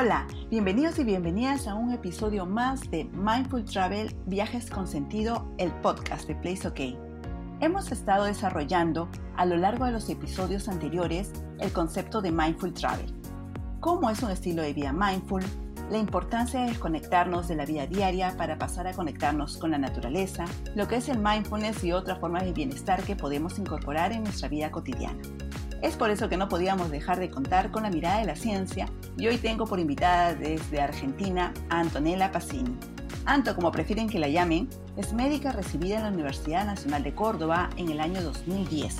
Hola, bienvenidos y bienvenidas a un episodio más de Mindful Travel Viajes con Sentido, el podcast de Place OK. Hemos estado desarrollando a lo largo de los episodios anteriores el concepto de Mindful Travel. ¿Cómo es un estilo de vida mindful? La importancia de desconectarnos de la vida diaria para pasar a conectarnos con la naturaleza, lo que es el mindfulness y otras formas de bienestar que podemos incorporar en nuestra vida cotidiana. Es por eso que no podíamos dejar de contar con la mirada de la ciencia y hoy tengo por invitada desde Argentina a Antonella Pacini. Anto, como prefieren que la llamen, es médica recibida en la Universidad Nacional de Córdoba en el año 2010.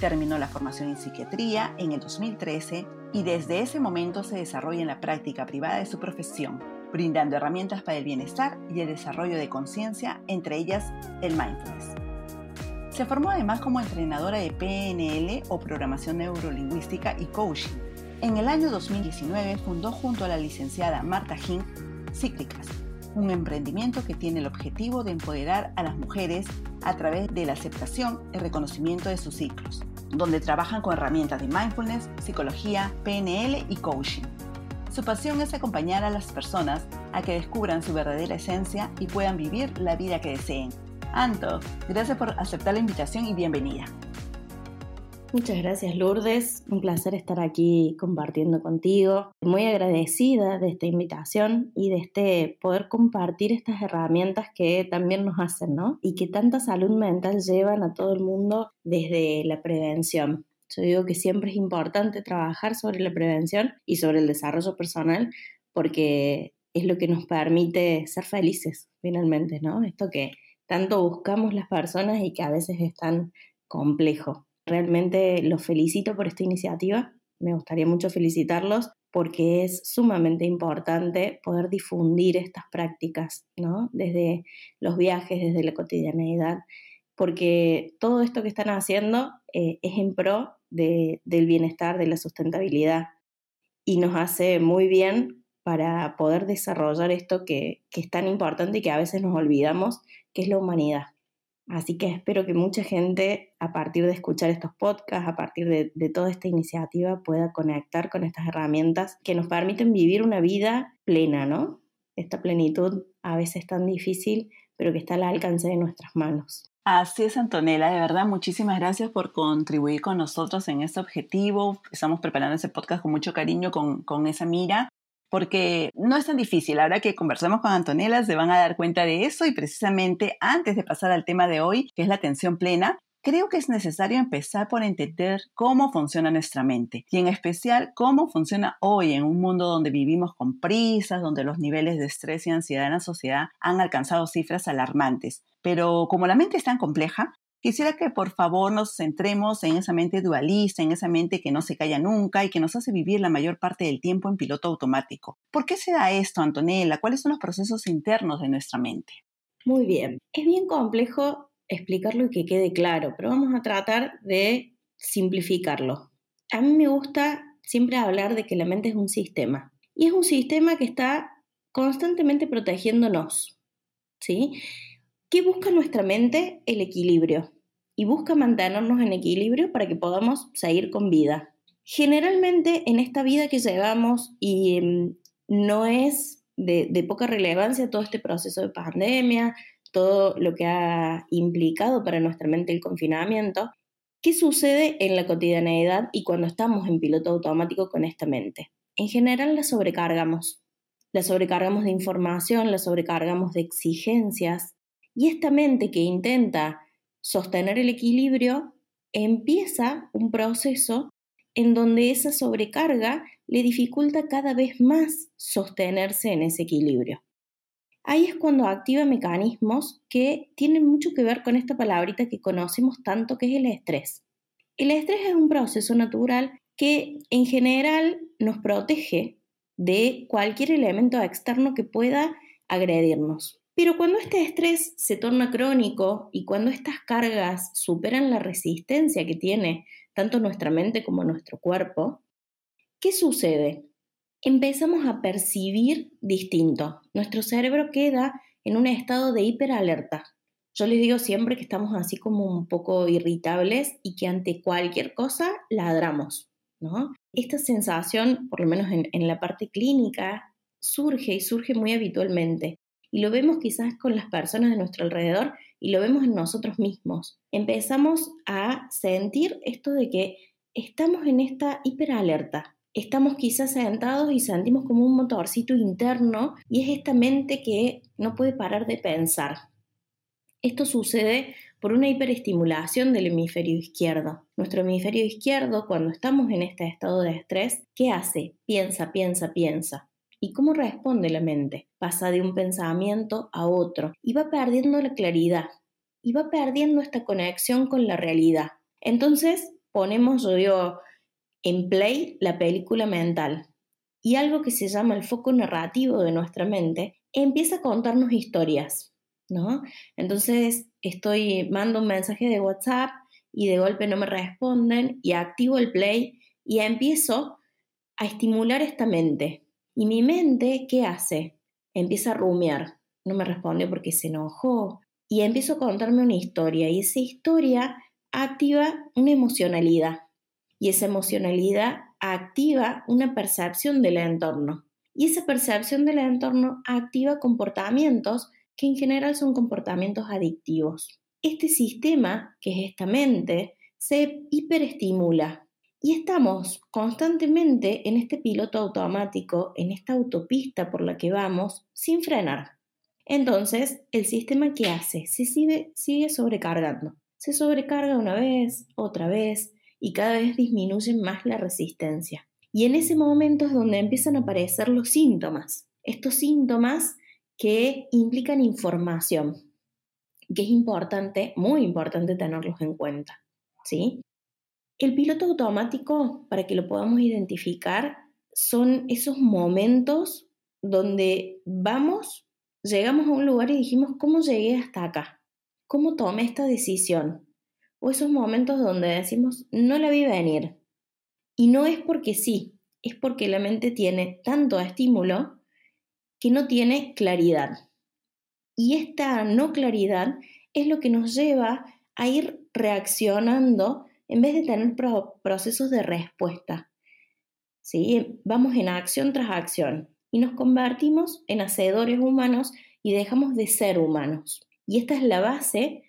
Terminó la formación en psiquiatría en el 2013 y desde ese momento se desarrolla en la práctica privada de su profesión, brindando herramientas para el bienestar y el desarrollo de conciencia, entre ellas el mindfulness. Se formó además como entrenadora de PNL o programación neurolingüística y coaching. En el año 2019 fundó junto a la licenciada Marta Hink Cíclicas, un emprendimiento que tiene el objetivo de empoderar a las mujeres a través de la aceptación y reconocimiento de sus ciclos, donde trabajan con herramientas de mindfulness, psicología, PNL y coaching. Su pasión es acompañar a las personas a que descubran su verdadera esencia y puedan vivir la vida que deseen, Anto, gracias por aceptar la invitación y bienvenida. Muchas gracias Lourdes, un placer estar aquí compartiendo contigo. Muy agradecida de esta invitación y de este poder compartir estas herramientas que también nos hacen, ¿no? Y que tanta salud mental llevan a todo el mundo desde la prevención. Yo digo que siempre es importante trabajar sobre la prevención y sobre el desarrollo personal porque es lo que nos permite ser felices finalmente, ¿no? Esto que tanto buscamos las personas y que a veces es tan complejo. Realmente los felicito por esta iniciativa, me gustaría mucho felicitarlos porque es sumamente importante poder difundir estas prácticas, ¿no? Desde los viajes, desde la cotidianeidad, porque todo esto que están haciendo eh, es en pro del bienestar, de la sustentabilidad y nos hace muy bien para poder desarrollar esto que, es tan importante y que a veces nos olvidamos, que es la humanidad. Así que espero que mucha gente, a partir de escuchar estos podcasts, a partir de, toda esta iniciativa, pueda conectar con estas herramientas que nos permiten vivir una vida plena, ¿no? Esta plenitud a veces tan difícil, pero que está al alcance de nuestras manos. Así es, Antonella, de verdad, muchísimas gracias por contribuir con nosotros en este objetivo. Estamos preparando ese podcast con mucho cariño, con, con esa mira porque no es tan difícil. Ahora que conversemos con Antonella se van a dar cuenta de eso y precisamente antes de pasar al tema de hoy, que es la atención plena, creo que es necesario empezar por entender cómo funciona nuestra mente y en especial cómo funciona hoy en un mundo donde vivimos con prisas, donde los niveles de estrés y ansiedad en la sociedad han alcanzado cifras alarmantes. Pero como la mente es tan compleja, Quisiera que por favor nos centremos en esa mente dualista, en esa mente que no se calla nunca y que nos hace vivir la mayor parte del tiempo en piloto automático. ¿Por qué se da esto, Antonella? ¿Cuáles son los procesos internos de nuestra mente? Muy bien. Es bien complejo explicarlo y que quede claro, pero vamos a tratar de simplificarlo. A mí me gusta siempre hablar de que la mente es un sistema y es un sistema que está constantemente protegiéndonos, ¿sí? ¿Qué busca nuestra mente? El equilibrio. Y busca mantenernos en equilibrio para que podamos seguir con vida. Generalmente en esta vida que llevamos y em, no es de, de poca relevancia todo este proceso de pandemia, todo lo que ha implicado para nuestra mente el confinamiento, ¿qué sucede en la cotidianeidad y cuando estamos en piloto automático con esta mente? En general la sobrecargamos. La sobrecargamos de información, la sobrecargamos de exigencias, y esta mente que intenta sostener el equilibrio empieza un proceso en donde esa sobrecarga le dificulta cada vez más sostenerse en ese equilibrio. Ahí es cuando activa mecanismos que tienen mucho que ver con esta palabrita que conocemos tanto que es el estrés. El estrés es un proceso natural que en general nos protege de cualquier elemento externo que pueda agredirnos. Pero cuando este estrés se torna crónico y cuando estas cargas superan la resistencia que tiene tanto nuestra mente como nuestro cuerpo, ¿qué sucede? Empezamos a percibir distinto. Nuestro cerebro queda en un estado de hiperalerta. Yo les digo siempre que estamos así como un poco irritables y que ante cualquier cosa ladramos, ¿no? Esta sensación, por lo menos en, la parte clínica, surge y surge muy habitualmente. Y lo vemos quizás con las personas de nuestro alrededor y lo vemos en nosotros mismos. Empezamos a sentir esto de que estamos en esta hiperalerta. Estamos quizás sentados y sentimos como un motorcito interno y es esta mente que no puede parar de pensar. Esto sucede por una hiperestimulación del hemisferio izquierdo. Nuestro hemisferio izquierdo, cuando estamos en este estado de estrés, ¿qué hace? Piensa, piensa, piensa. ¿Y cómo responde la mente? Pasa de un pensamiento a otro y va perdiendo la claridad y va perdiendo esta conexión con la realidad. Entonces ponemos, yo en play la película mental y algo que se llama el foco narrativo de nuestra mente empieza a contarnos historias ¿no? Entonces estoy, mando un mensaje de WhatsApp y de golpe no me responden y activo el play y empiezo a estimular esta mente. Y mi mente, ¿qué hace? Empieza a rumiar. No me responde porque se enojó. Y empiezo a contarme una historia y esa historia activa una emocionalidad. Y esa emocionalidad activa una percepción del entorno. Y esa percepción del entorno activa comportamientos que en general son comportamientos adictivos. Este sistema, que es esta mente, se hiperestimula y estamos constantemente en este piloto automático, en esta autopista por la que vamos, sin frenar. Entonces, el sistema que hace se sigue, sigue sobrecargando. Se sobrecarga una vez, otra vez, y cada vez disminuye más la resistencia. Y en ese momento es donde empiezan a aparecer los síntomas. Estos síntomas que implican información, que es importante, muy importante tenerlos en cuenta. ¿sí? El piloto automático, para que lo podamos identificar, son esos momentos donde vamos, llegamos a un lugar y dijimos, ¿cómo llegué hasta acá? ¿Cómo tomé esta decisión? O esos momentos donde decimos, no la vi venir. Y no es porque sí, es porque la mente tiene tanto estímulo que no tiene claridad. Y esta no claridad es lo que nos lleva a ir reaccionando en vez de tener procesos de respuesta. ¿Sí? Vamos en acción tras acción y nos convertimos en hacedores humanos y dejamos de ser humanos. Y esta es la base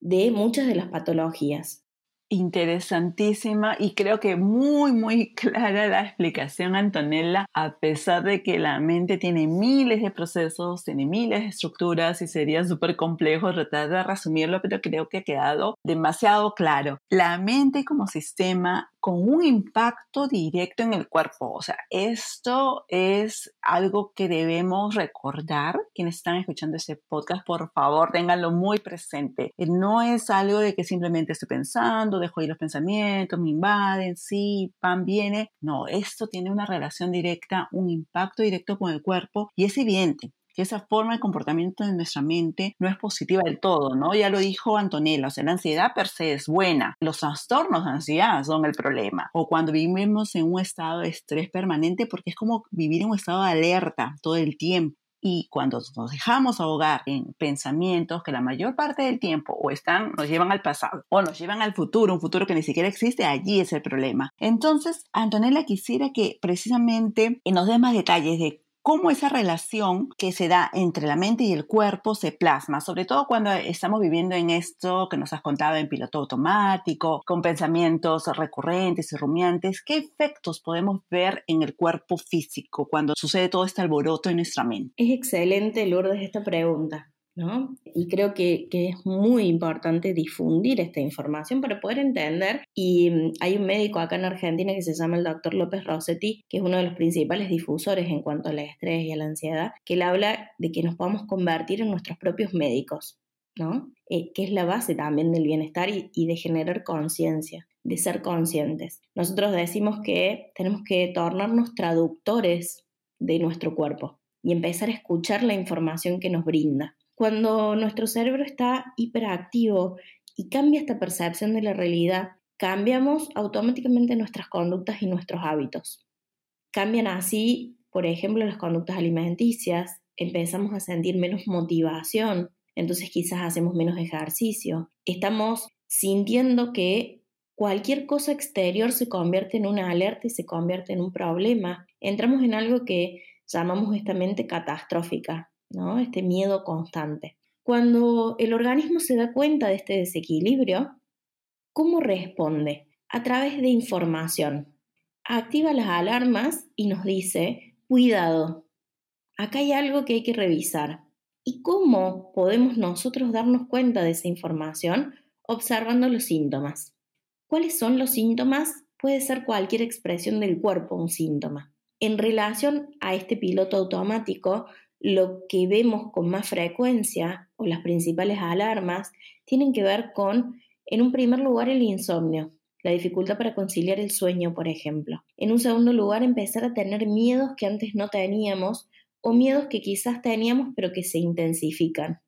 de muchas de las patologías interesantísima y creo que muy, muy clara la explicación, Antonella, a pesar de que la mente tiene miles de procesos, tiene miles de estructuras y sería súper complejo tratar de resumirlo, pero creo que ha quedado demasiado claro. La mente como sistema con un impacto directo en el cuerpo. O sea, esto es algo que debemos recordar. Quienes están escuchando este podcast, por favor, ténganlo muy presente. No es algo de que simplemente estoy pensando, dejo ir los pensamientos, me invaden, sí, pan viene. No, esto tiene una relación directa, un impacto directo con el cuerpo y es evidente que esa forma de comportamiento de nuestra mente no es positiva del todo, ¿no? Ya lo dijo Antonella, o sea, la ansiedad per se es buena, los trastornos de ansiedad son el problema, o cuando vivimos en un estado de estrés permanente, porque es como vivir en un estado de alerta todo el tiempo. Y cuando nos dejamos ahogar en pensamientos que la mayor parte del tiempo o están, nos llevan al pasado o nos llevan al futuro, un futuro que ni siquiera existe, allí es el problema. Entonces, Antonella quisiera que precisamente nos dé más detalles de cómo esa relación que se da entre la mente y el cuerpo se plasma, sobre todo cuando estamos viviendo en esto que nos has contado en piloto automático, con pensamientos recurrentes y rumiantes, ¿qué efectos podemos ver en el cuerpo físico cuando sucede todo este alboroto en nuestra mente? Es excelente, Lourdes, esta pregunta. Y creo que, es muy importante difundir esta información para poder entender. Y mm, hay un médico acá en Argentina que se llama el doctor López Rossetti, que es uno de los principales difusores en cuanto al estrés y a la ansiedad, que él habla de que nos podemos convertir en nuestros propios médicos, ¿no? Eh, que es la base también del bienestar y de generar conciencia, de ser conscientes. Nosotros decimos que tenemos que tornarnos traductores de nuestro cuerpo y empezar a escuchar la información que nos brinda. Cuando nuestro cerebro está hiperactivo y cambia esta percepción de la realidad, cambiamos automáticamente nuestras conductas y nuestros hábitos. Cambian así, por ejemplo, las conductas alimenticias, empezamos a sentir menos motivación, entonces quizás hacemos menos ejercicio. Estamos sintiendo que cualquier cosa exterior se convierte en una alerta y se convierte en un problema. Entramos en algo que llamamos esta mente catastrófica, ¿no? Este miedo constante. Cuando el organismo se da cuenta de este desequilibrio, ¿cómo responde? A través de información. Activa las alarmas y nos dice, cuidado, acá hay algo que hay que revisar. ¿Y cómo podemos nosotros darnos cuenta de esa información? Observando los síntomas. ¿Cuáles son los síntomas? Puede ser cualquier expresión del cuerpo un síntoma. En relación a este piloto automático, lo que vemos con más frecuencia o las principales alarmas tienen que ver con, en un primer lugar, el insomnio, la dificultad para conciliar el sueño, por ejemplo. En un segundo lugar, empezar a tener miedos que antes no teníamos o miedos que quizás teníamos pero que se intensifican.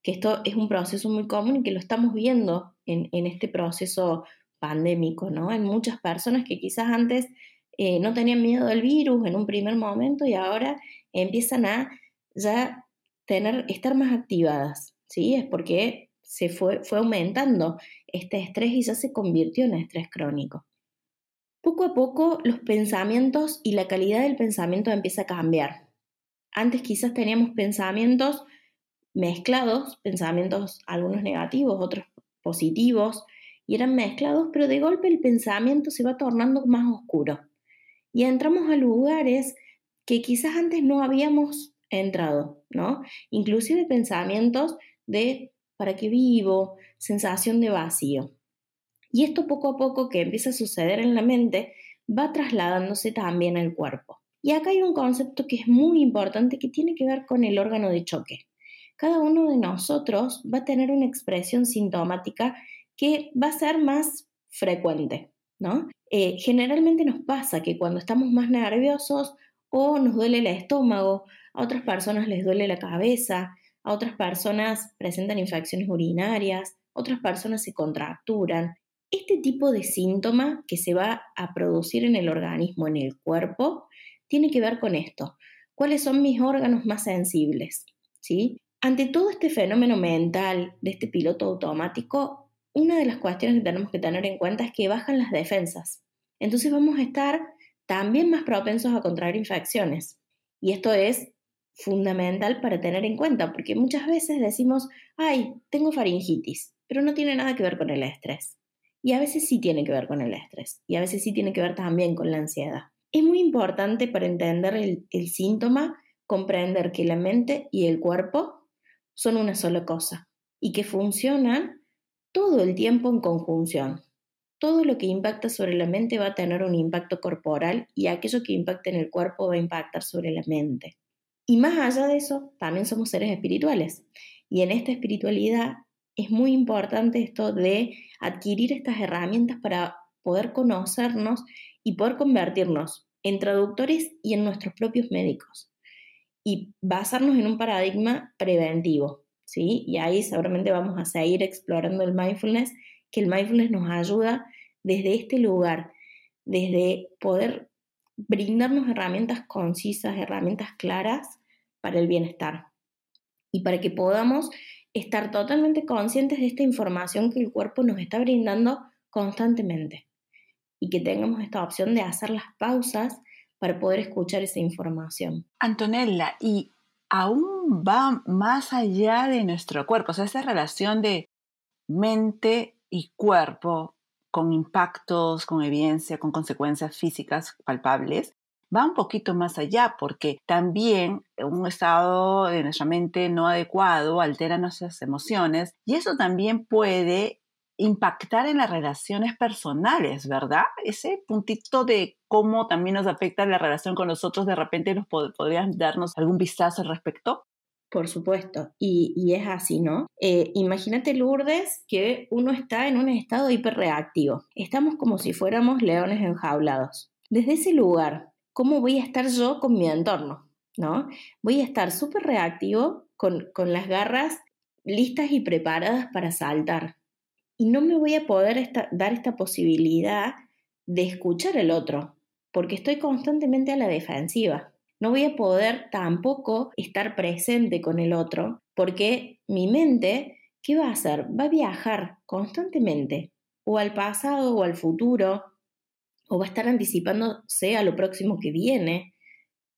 Que esto es un proceso muy común y que lo estamos viendo en, este proceso pandémico, ¿no? Hay muchas personas que quizás antes eh, no tenían miedo del virus en un primer momento y ahora empiezan a ya tener, estar más activadas, ¿sí? Es porque se fue, fue aumentando este estrés y ya se convirtió en estrés crónico. Poco a poco los pensamientos y la calidad del pensamiento empieza a cambiar. Antes quizás teníamos pensamientos mezclados, pensamientos algunos negativos, otros positivos, y eran mezclados, pero de golpe el pensamiento se va tornando más oscuro. Y entramos a lugares que quizás antes no habíamos entrado, ¿no? Inclusive pensamientos de ¿para qué vivo? sensación de vacío. Y esto poco a poco que empieza a suceder en la mente va trasladándose también al cuerpo. Y acá hay un concepto que es muy importante que tiene que ver con el órgano de choque. Cada uno de nosotros va a tener una expresión sintomática que va a ser más frecuente, ¿no? Eh, generalmente nos pasa que cuando estamos más nerviosos o nos duele el estómago, a otras personas les duele la cabeza, a otras personas presentan infecciones urinarias, otras personas se contracturan. Este tipo de síntoma que se va a producir en el organismo, en el cuerpo, tiene que ver con esto. ¿Cuáles son mis órganos más sensibles? ¿Sí? Ante todo este fenómeno mental de este piloto automático, una de las cuestiones que tenemos que tener en cuenta es que bajan las defensas. Entonces vamos a estar también más propensos a contraer infecciones. Y esto es fundamental para tener en cuenta, porque muchas veces decimos, ay, tengo faringitis, pero no tiene nada que ver con el estrés. Y a veces sí tiene que ver con el estrés, y a veces sí tiene que ver también con la ansiedad. Es muy importante para entender el, el síntoma comprender que la mente y el cuerpo son una sola cosa y que funcionan todo el tiempo en conjunción. Todo lo que impacta sobre la mente va a tener un impacto corporal y aquello que impacta en el cuerpo va a impactar sobre la mente. Y más allá de eso, también somos seres espirituales. Y en esta espiritualidad es muy importante esto de adquirir estas herramientas para poder conocernos y poder convertirnos en traductores y en nuestros propios médicos. Y basarnos en un paradigma preventivo, ¿sí? Y ahí seguramente vamos a seguir explorando el mindfulness, que el mindfulness nos ayuda desde este lugar, desde poder brindarnos herramientas concisas, herramientas claras para el bienestar y para que podamos estar totalmente conscientes de esta información que el cuerpo nos está brindando constantemente y que tengamos esta opción de hacer las pausas para poder escuchar esa información. Antonella, y aún va más allá de nuestro cuerpo, o sea, esa relación de mente y cuerpo con impactos, con evidencia, con consecuencias físicas palpables, va un poquito más allá porque también un estado de nuestra mente no adecuado altera nuestras emociones y eso también puede impactar en las relaciones personales, ¿verdad? Ese puntito de cómo también nos afecta la relación con los otros, de repente nos podrían darnos algún vistazo al respecto. Por supuesto, y, es así, ¿no? Eh, imagínate, Lourdes, que uno está en un estado hiperreactivo. Estamos como si fuéramos leones enjaulados. Desde ese lugar, ¿cómo voy a estar yo con mi entorno? ¿No? Voy a estar súper reactivo con, con las garras listas y preparadas para saltar, y no me voy a poder dar esta posibilidad de escuchar al otro, porque estoy constantemente a la defensiva. No voy a poder tampoco estar presente con el otro, porque mi mente, ¿qué va a hacer? Va a viajar constantemente. o al pasado o al futuro, o va a estar anticipándose a lo próximo que viene.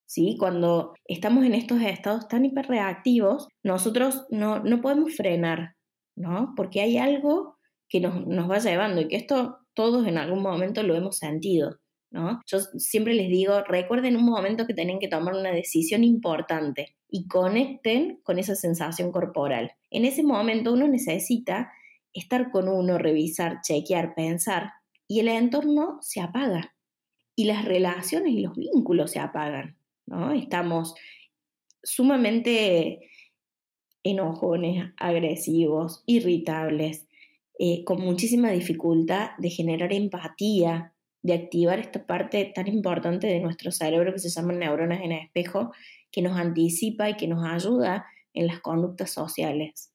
¿Sí? Cuando estamos en estos estados tan hiperreactivos, nosotros no, no podemos frenar, ¿no? Porque hay algo que nos, nos va llevando y que esto todos en algún momento lo hemos sentido. ¿No? Yo siempre les digo, recuerden un momento que tienen que tomar una decisión importante y conecten con esa sensación corporal. En ese momento uno necesita estar con uno, revisar, chequear, pensar, y el entorno se apaga. Y las relaciones y los vínculos se apagan, ¿no? Estamos sumamente enojones, agresivos, irritables, eh, con muchísima dificultad de generar empatía, de activar esta parte tan importante de nuestro cerebro que se llama neuronas en espejo, que nos anticipa y que nos ayuda en las conductas sociales.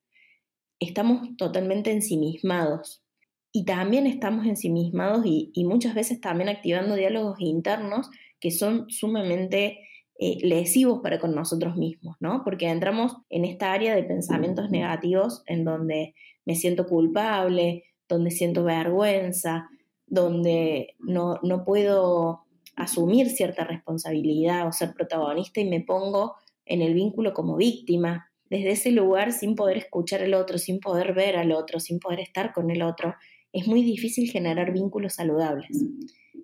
Estamos totalmente ensimismados y también estamos ensimismados y, y muchas veces también activando diálogos internos que son sumamente eh, lesivos para con nosotros mismos, ¿no? Porque entramos en esta área de pensamientos negativos en donde me siento culpable, donde siento vergüenza, donde no, no puedo asumir cierta responsabilidad o ser protagonista y me pongo en el vínculo como víctima, desde ese lugar sin poder escuchar al otro, sin poder ver al otro, sin poder estar con el otro, es muy difícil generar vínculos saludables.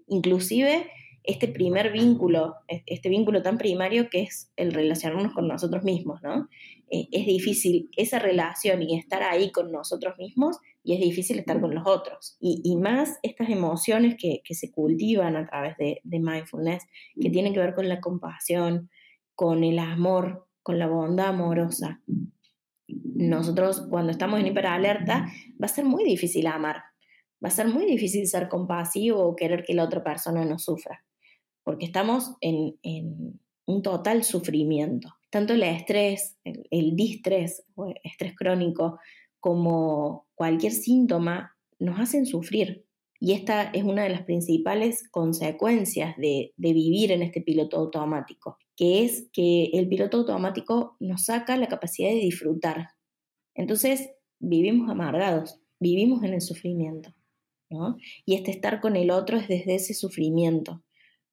Inclusive este primer vínculo, este vínculo tan primario que es el relacionarnos con nosotros mismos, ¿no? Eh, es difícil esa relación y estar ahí con nosotros mismos y es difícil estar con los otros. Y, más estas emociones que, se cultivan a través de, de, mindfulness, que tienen que ver con la compasión, con el amor, con la bondad amorosa. Nosotros cuando estamos en hiperalerta va a ser muy difícil amar, va a ser muy difícil ser compasivo o querer que la otra persona no sufra porque estamos en, un total sufrimiento. Tanto el estrés, el, distrés o estrés crónico, como cualquier síntoma, nos hacen sufrir. Y esta es una de las principales consecuencias de, vivir en este piloto automático, que es que el piloto automático nos saca la capacidad de disfrutar. Entonces vivimos amargados, vivimos en el sufrimiento. ¿no? Y este estar con el otro es desde ese sufrimiento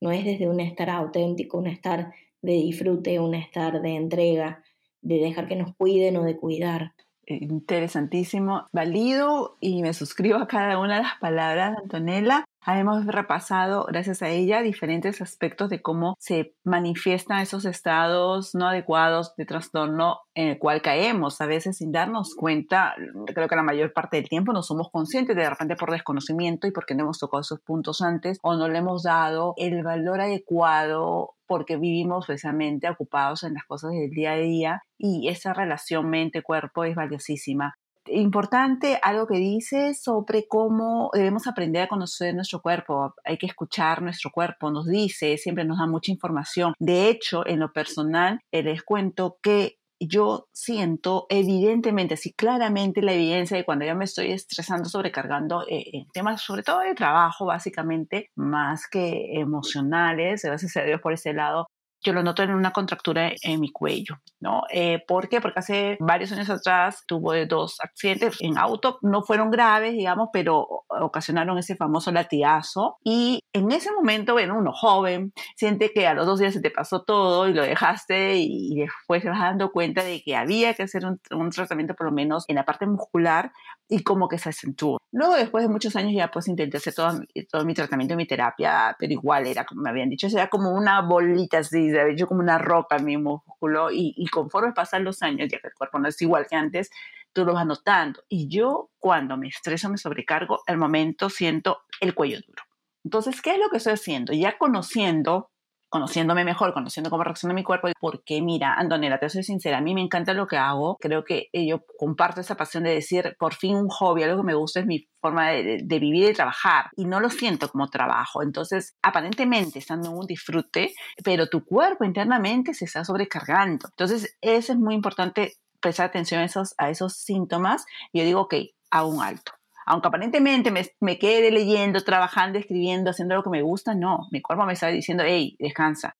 no es desde un estar auténtico, un estar de disfrute, un estar de entrega, de dejar que nos cuiden o de cuidar. Interesantísimo, valido y me suscribo a cada una de las palabras de Antonella. Hemos repasado, gracias a ella, diferentes aspectos de cómo se manifiestan esos estados no adecuados de trastorno en el cual caemos, a veces sin darnos cuenta. Creo que la mayor parte del tiempo no somos conscientes, de repente por desconocimiento y porque no hemos tocado esos puntos antes o no le hemos dado el valor adecuado porque vivimos precisamente ocupados en las cosas del día a día y esa relación mente-cuerpo es valiosísima importante algo que dice sobre cómo debemos aprender a conocer nuestro cuerpo. Hay que escuchar nuestro cuerpo, nos dice, siempre nos da mucha información. De hecho, en lo personal, eh, les cuento que yo siento evidentemente, así claramente la evidencia de cuando yo me estoy estresando, sobrecargando eh, en temas sobre todo de trabajo, básicamente, más que emocionales, gracias a Dios por ese lado, lo noto en una contractura en mi cuello, ¿no? Eh, ¿Por qué? Porque hace varios años atrás tuve dos accidentes en auto, no fueron graves, digamos, pero ocasionaron ese famoso latigazo. Y en ese momento, bueno, uno joven siente que a los dos días se te pasó todo y lo dejaste y después te vas dando cuenta de que había que hacer un, un tratamiento por lo menos en la parte muscular y como que se acentuó. Luego, después de muchos años, ya pues intenté hacer todo, todo mi tratamiento, mi terapia, pero igual era como me habían dicho, era como una bolita así, había hecho como una roca en mi músculo y, y conforme pasan los años, ya que el cuerpo no es igual que antes, tú lo vas notando. Y yo cuando me estreso, me sobrecargo, al momento siento el cuello duro. Entonces, ¿qué es lo que estoy haciendo? Ya conociendo conociéndome mejor, conociendo cómo reacciona mi cuerpo, porque mira, Andonela, te soy sincera, a mí me encanta lo que hago, creo que yo comparto esa pasión de decir, por fin un hobby, algo que me gusta es mi forma de, vivir y trabajar, y no lo siento como trabajo, entonces aparentemente estando en un disfrute, pero tu cuerpo internamente se está sobrecargando, entonces eso es muy importante prestar atención a esos, a esos síntomas, y yo digo, ok, a un alto aunque aparentemente me, me, quede leyendo, trabajando, escribiendo, haciendo lo que me gusta, no, mi cuerpo me está diciendo, hey, descansa.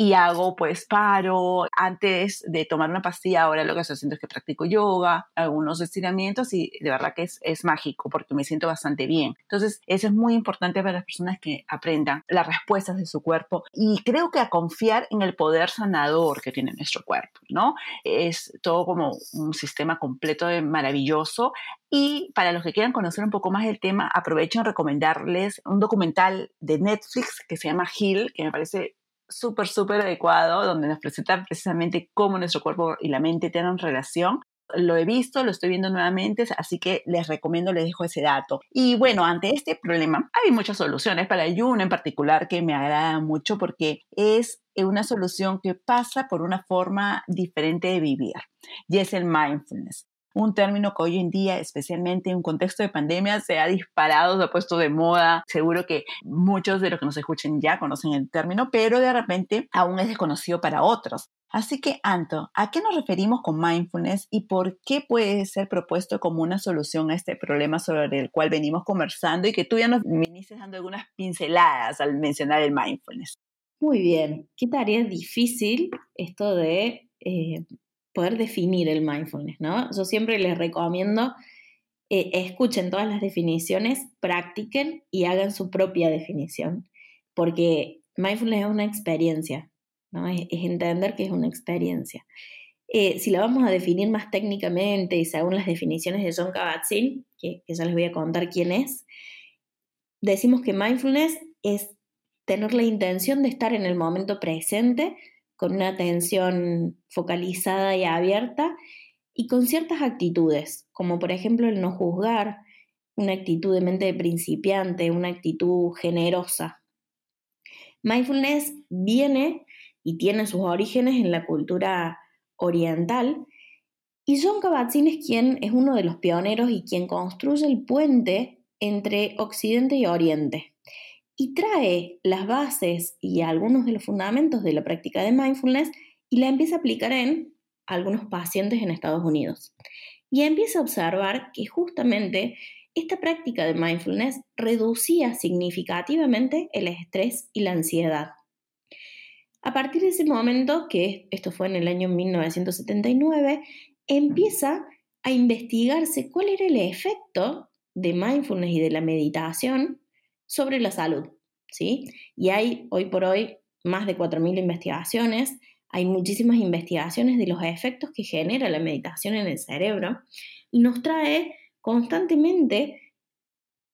Y hago pues paro antes de tomar una pastilla. Ahora lo que estoy haciendo es que practico yoga, algunos estiramientos y de verdad que es, es mágico porque me siento bastante bien. Entonces, eso es muy importante para las personas que aprendan las respuestas de su cuerpo y creo que a confiar en el poder sanador que tiene nuestro cuerpo, ¿no? Es todo como un sistema completo de maravilloso y para los que quieran conocer un poco más del tema, aprovecho en recomendarles un documental de Netflix que se llama Heal, que me parece súper, súper adecuado, donde nos presenta precisamente cómo nuestro cuerpo y la mente tienen relación. Lo he visto, lo estoy viendo nuevamente, así que les recomiendo, les dejo ese dato. Y bueno, ante este problema hay muchas soluciones, para hay una en particular que me agrada mucho porque es una solución que pasa por una forma diferente de vivir y es el mindfulness un término que hoy en día, especialmente en un contexto de pandemia, se ha disparado, se ha puesto de moda. Seguro que muchos de los que nos escuchen ya conocen el término, pero de repente aún es desconocido para otros. Así que, Anto, ¿a qué nos referimos con mindfulness y por qué puede ser propuesto como una solución a este problema sobre el cual venimos conversando y que tú ya nos viniste dando algunas pinceladas al mencionar el mindfulness? Muy bien, qué tarea difícil esto de eh, poder definir el mindfulness, ¿no? Yo siempre les recomiendo, eh, escuchen todas las definiciones, practiquen y hagan su propia definición, porque mindfulness es una experiencia, ¿no? Es, entender que es una experiencia. Eh, si la vamos a definir más técnicamente y según las definiciones de John Kabat-Zinn, que, que ya les voy a contar quién es, decimos que mindfulness es tener la intención de estar en el momento presente con una atención focalizada y abierta y con ciertas actitudes, como por ejemplo el no juzgar, una actitud de mente de principiante, una actitud generosa. Mindfulness viene y tiene sus orígenes en la cultura oriental y John Kabat-Zinn es quien es uno de los pioneros y quien construye el puente entre Occidente y Oriente y trae las bases y algunos de los fundamentos de la práctica de mindfulness y la empieza a aplicar en algunos pacientes en Estados Unidos. Y empieza a observar que justamente esta práctica de mindfulness reducía significativamente el estrés y la ansiedad. A partir de ese momento, que esto fue en el año 1979, empieza a investigarse cuál era el efecto de mindfulness y de la meditación sobre la salud, ¿sí? Y hay hoy por hoy más de 4.000 investigaciones, hay muchísimas investigaciones de los efectos que genera la meditación en el cerebro y nos trae constantemente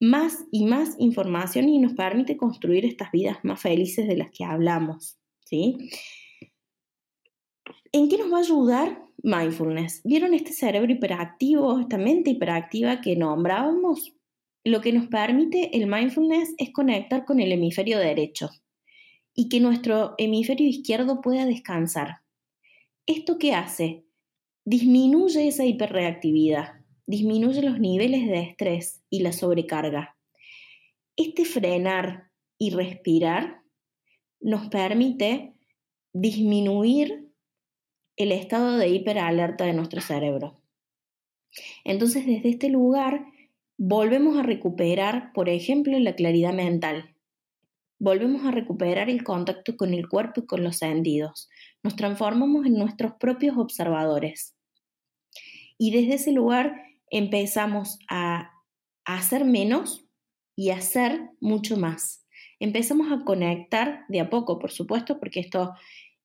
más y más información y nos permite construir estas vidas más felices de las que hablamos, ¿sí? ¿En qué nos va a ayudar mindfulness? ¿Vieron este cerebro hiperactivo, esta mente hiperactiva que nombrábamos? Lo que nos permite el mindfulness es conectar con el hemisferio derecho y que nuestro hemisferio izquierdo pueda descansar. ¿Esto qué hace? Disminuye esa hiperreactividad, disminuye los niveles de estrés y la sobrecarga. Este frenar y respirar nos permite disminuir el estado de hiperalerta de nuestro cerebro. Entonces, desde este lugar, volvemos a recuperar, por ejemplo, la claridad mental. Volvemos a recuperar el contacto con el cuerpo y con los sentidos. Nos transformamos en nuestros propios observadores. Y desde ese lugar empezamos a hacer menos y a hacer mucho más. Empezamos a conectar de a poco, por supuesto, porque esto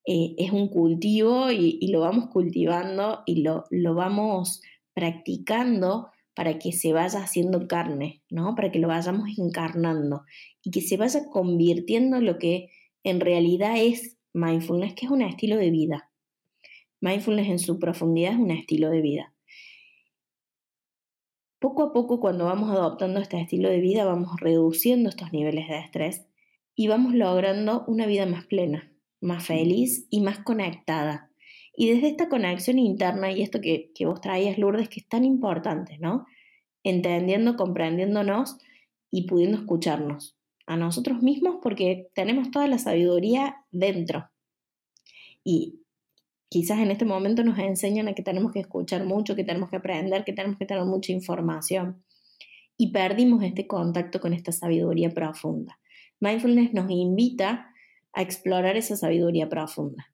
eh, es un cultivo y, lo vamos cultivando y lo, lo vamos practicando para que se vaya haciendo carne, ¿no? Para que lo vayamos encarnando y que se vaya convirtiendo en lo que en realidad es mindfulness, que es un estilo de vida. Mindfulness en su profundidad es un estilo de vida. Poco a poco, cuando vamos adoptando este estilo de vida, vamos reduciendo estos niveles de estrés y vamos logrando una vida más plena, más feliz y más conectada y desde esta conexión interna y esto que, que vos traías, Lourdes, que es tan importante, ¿no? Entendiendo, comprendiéndonos y pudiendo escucharnos a nosotros mismos porque tenemos toda la sabiduría dentro. Y quizás en este momento nos enseñan a que tenemos que escuchar mucho, que tenemos que aprender, que tenemos que tener mucha información. Y perdimos este contacto con esta sabiduría profunda. Mindfulness nos invita a explorar esa sabiduría profunda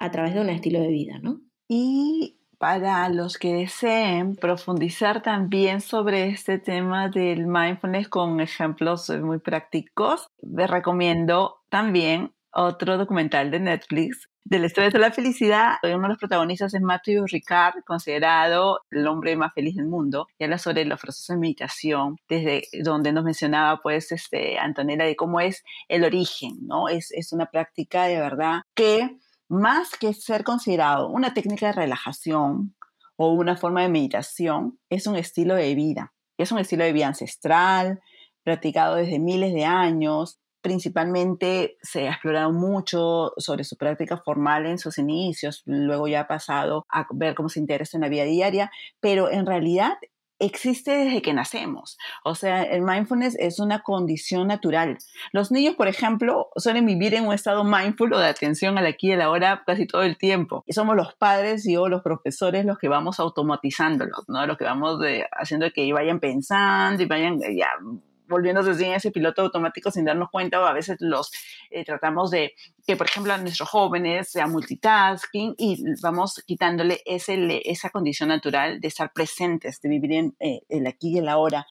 a través de un estilo de vida, ¿no? Y para los que deseen profundizar también sobre este tema del mindfulness con ejemplos muy prácticos, les recomiendo también otro documental de Netflix del estrés de la felicidad. Uno de los protagonistas es Matthew Ricard, considerado el hombre más feliz del mundo, y habla sobre los procesos de meditación, desde donde nos mencionaba pues este, Antonella de cómo es el origen, ¿no? Es, es una práctica de verdad que más que ser considerado una técnica de relajación o una forma de meditación, es un estilo de vida. Es un estilo de vida ancestral, practicado desde miles de años. Principalmente se ha explorado mucho sobre su práctica formal en sus inicios, luego ya ha pasado a ver cómo se interesa en la vida diaria, pero en realidad existe desde que nacemos. O sea, el mindfulness es una condición natural. Los niños, por ejemplo, suelen vivir en un estado mindful o de atención al aquí y a la hora casi todo el tiempo. Y somos los padres y o los profesores los que vamos automatizándolos, ¿no? Los que vamos haciendo que vayan pensando y vayan ya volviéndose así en ese piloto automático sin darnos cuenta o a veces los eh, tratamos de que, por ejemplo, a nuestros jóvenes sea multitasking y vamos quitándole ese, esa condición natural de estar presentes, de vivir en eh, el aquí y el ahora.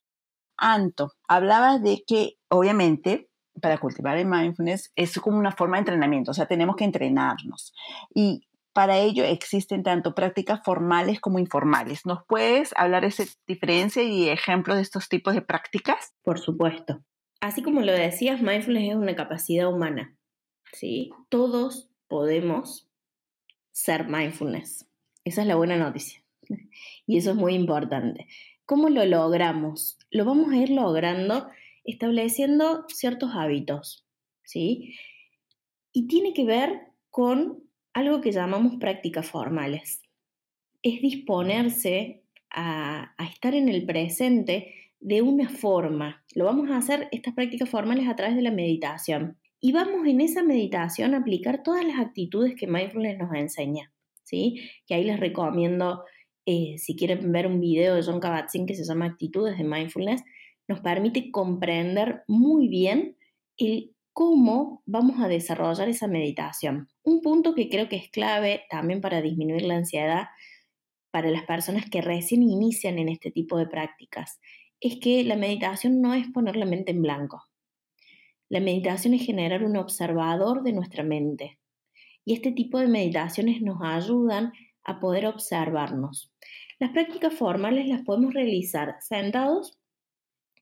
Anto, hablaba de que obviamente para cultivar el mindfulness es como una forma de entrenamiento, o sea, tenemos que entrenarnos. Y para ello existen tanto prácticas formales como informales. ¿Nos puedes hablar de esa diferencia y ejemplos de estos tipos de prácticas? Por supuesto. Así como lo decías, mindfulness es una capacidad humana. ¿sí? Todos podemos ser mindfulness. Esa es la buena noticia. Y eso es muy importante. ¿Cómo lo logramos? Lo vamos a ir logrando estableciendo ciertos hábitos, ¿sí? Y tiene que ver con algo que llamamos prácticas formales. Es disponerse a, estar en el presente de una forma. Lo vamos a hacer estas prácticas formales a través de la meditación. Y vamos en esa meditación a aplicar todas las actitudes que Mindfulness nos enseña. ¿sí? Que ahí les recomiendo, eh, si quieren ver un video de John Kabat-Zinn que se llama Actitudes de Mindfulness, nos permite comprender muy bien el cómo vamos a desarrollar esa meditación. Un punto que creo que es clave también para disminuir la ansiedad para las personas que recién inician en este tipo de prácticas es que la meditación no es poner la mente en blanco. La meditación es generar un observador de nuestra mente. Y este tipo de meditaciones nos ayudan a poder observarnos. Las prácticas formales las podemos realizar sentados,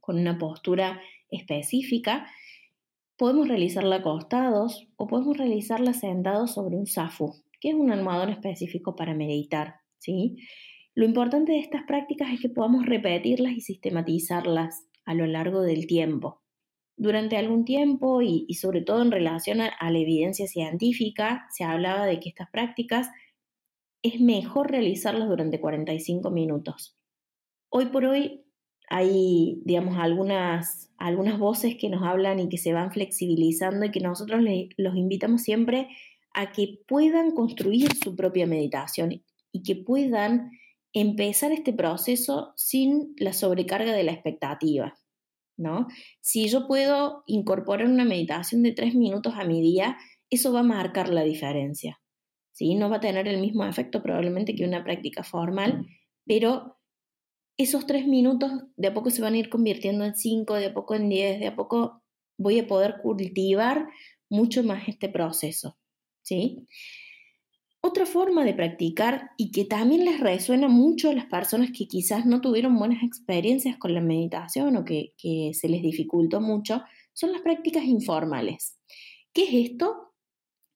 con una postura específica, Podemos realizarla acostados o podemos realizarla sentados sobre un zafu, que es un almohadón específico para meditar. ¿sí? Lo importante de estas prácticas es que podamos repetirlas y sistematizarlas a lo largo del tiempo. Durante algún tiempo y, sobre todo en relación a, la evidencia científica, se hablaba de que estas prácticas es mejor realizarlas durante 45 minutos. Hoy por hoy hay, digamos, algunas, algunas voces que nos hablan y que se van flexibilizando y que nosotros los invitamos siempre a que puedan construir su propia meditación y que puedan empezar este proceso sin la sobrecarga de la expectativa. ¿no? Si yo puedo incorporar una meditación de tres minutos a mi día, eso va a marcar la diferencia. ¿sí? No va a tener el mismo efecto probablemente que una práctica formal, pero esos tres minutos de a poco se van a ir convirtiendo en cinco, de a poco en diez, de a poco voy a poder cultivar mucho más este proceso. ¿sí? Otra forma de practicar y que también les resuena mucho a las personas que quizás no tuvieron buenas experiencias con la meditación o que, se les dificultó mucho son las prácticas informales. ¿Qué es esto?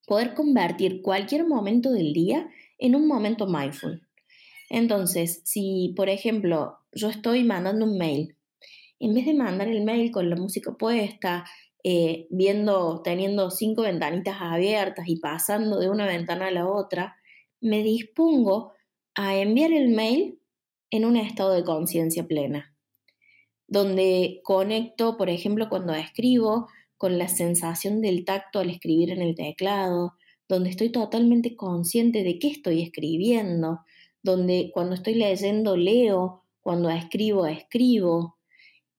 Poder convertir cualquier momento del día en un momento mindful. Entonces, si por ejemplo yo estoy mandando un mail, en vez de mandar el mail con la música puesta, eh, viendo, teniendo cinco ventanitas abiertas y pasando de una ventana a la otra, me dispongo a enviar el mail en un estado de conciencia plena, donde conecto, por ejemplo, cuando escribo, con la sensación del tacto al escribir en el teclado, donde estoy totalmente consciente de qué estoy escribiendo, donde cuando estoy leyendo leo, cuando escribo escribo,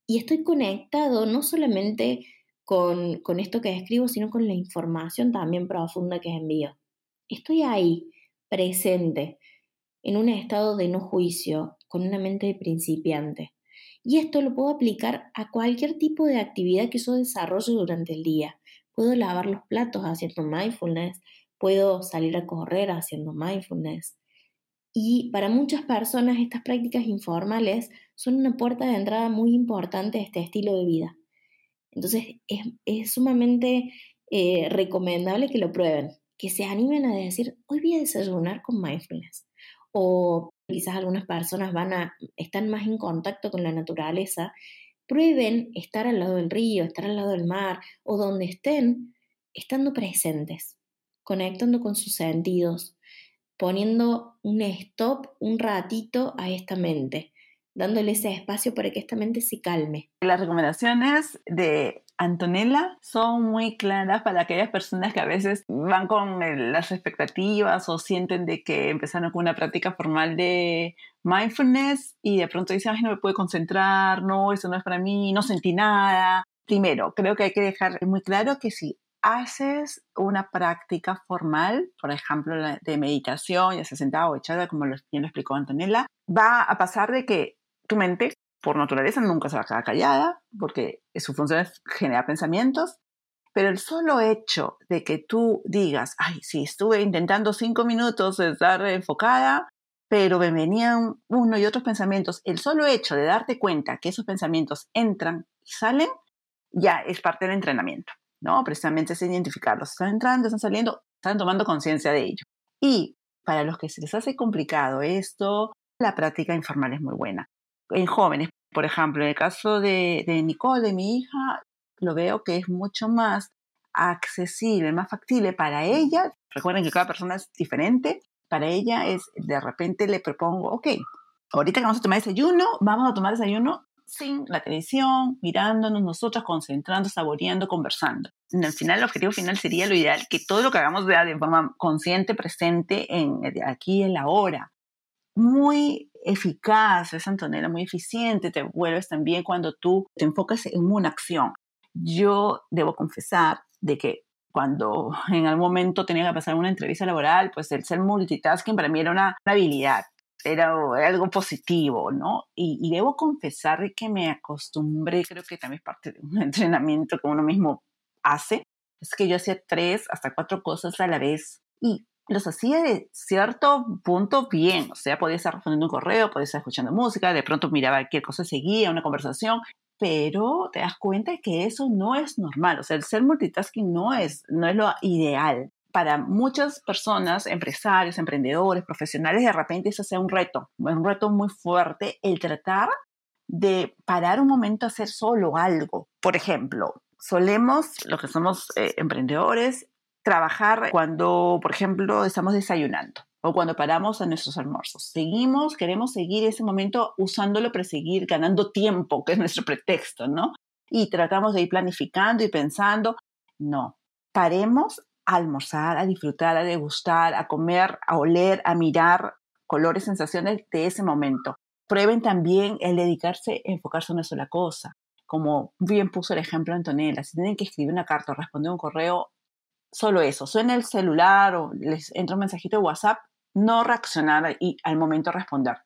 y estoy conectado no solamente con, con esto que escribo, sino con la información también profunda que envío. Estoy ahí, presente, en un estado de no juicio, con una mente de principiante. Y esto lo puedo aplicar a cualquier tipo de actividad que yo desarrollo durante el día. Puedo lavar los platos haciendo mindfulness, puedo salir a correr haciendo mindfulness. Y para muchas personas estas prácticas informales son una puerta de entrada muy importante a este estilo de vida. Entonces es, sumamente eh, recomendable que lo prueben, que se animen a decir, hoy voy a desayunar con mindfulness. O quizás algunas personas van a, están más en contacto con la naturaleza, prueben estar al lado del río, estar al lado del mar o donde estén, estando presentes, conectando con sus sentidos, poniendo un stop un ratito a esta mente, dándole ese espacio para que esta mente se calme. Las recomendaciones de Antonella son muy claras para aquellas personas que a veces van con las expectativas o sienten de que empezaron con una práctica formal de mindfulness y de pronto dicen, ay, no me puedo concentrar, no, eso no es para mí, no sentí nada. Primero, creo que hay que dejar muy claro que si haces una práctica formal, por ejemplo, de meditación, ya sea sentada o echada, como bien lo explicó Antonella, va a pasar de que tu mente por naturaleza nunca se va a quedar callada, porque su función es generar pensamientos, pero el solo hecho de que tú digas, ay, sí, estuve intentando cinco minutos estar enfocada, pero me venían uno y otros pensamientos, el solo hecho de darte cuenta que esos pensamientos entran y salen, ya es parte del entrenamiento, ¿no? Precisamente es identificarlos. Están entrando, están saliendo, están tomando conciencia de ello. Y para los que se les hace complicado esto, la práctica informal es muy buena en jóvenes. Por ejemplo, en el caso de, Nicole, de mi hija, lo veo que es mucho más accesible, más factible para ella. Recuerden que cada persona es diferente. Para ella es, de repente le propongo, ok, ahorita que vamos a tomar desayuno, vamos a tomar desayuno sin la televisión, mirándonos nosotras, concentrando, saboreando, conversando. Al final, el objetivo final sería lo ideal, que todo lo que hagamos sea de forma consciente, presente, en, aquí en la hora. Muy eficaz, es Antonella, muy eficiente, te vuelves también cuando tú te enfocas en una acción. Yo debo confesar de que cuando en algún momento tenía que pasar una entrevista laboral, pues el ser multitasking para mí era una, habilidad, era, algo positivo, ¿no? Y, y, debo confesar que me acostumbré, creo que también es parte de un entrenamiento que uno mismo hace, es que yo hacía tres hasta cuatro cosas a la vez y los hacía de cierto punto bien, o sea, podía estar respondiendo un correo, podía estar escuchando música, de pronto miraba cualquier cosa, seguía una conversación, pero te das cuenta que eso no es normal, o sea, el ser multitasking no es, no es lo ideal. Para muchas personas, empresarios, emprendedores, profesionales, de repente eso sea un reto, un reto muy fuerte, el tratar de parar un momento a hacer solo algo. Por ejemplo, solemos, los que somos eh, emprendedores, trabajar cuando, por ejemplo, estamos desayunando o cuando paramos a nuestros almuerzos. Seguimos, queremos seguir ese momento usándolo para seguir ganando tiempo, que es nuestro pretexto, ¿no? Y tratamos de ir planificando y pensando. No, paremos a almorzar, a disfrutar, a degustar, a comer, a oler, a mirar colores, sensaciones de ese momento. Prueben también el dedicarse, enfocarse en una sola cosa. Como bien puso el ejemplo Antonella, si tienen que escribir una carta o responder un correo, solo eso, suena el celular o les entra un mensajito de WhatsApp, no reaccionar y al momento responder.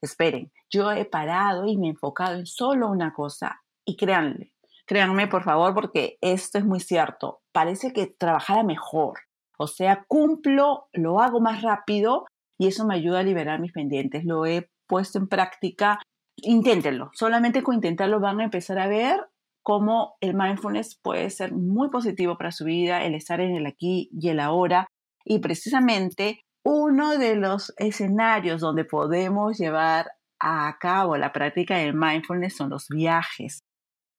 Esperen, yo he parado y me he enfocado en solo una cosa y créanle, créanme por favor porque esto es muy cierto, parece que trabajara mejor, o sea, cumplo, lo hago más rápido y eso me ayuda a liberar mis pendientes, lo he puesto en práctica, inténtenlo, solamente con intentarlo van a empezar a ver cómo el mindfulness puede ser muy positivo para su vida, el estar en el aquí y el ahora. Y precisamente uno de los escenarios donde podemos llevar a cabo la práctica del mindfulness son los viajes.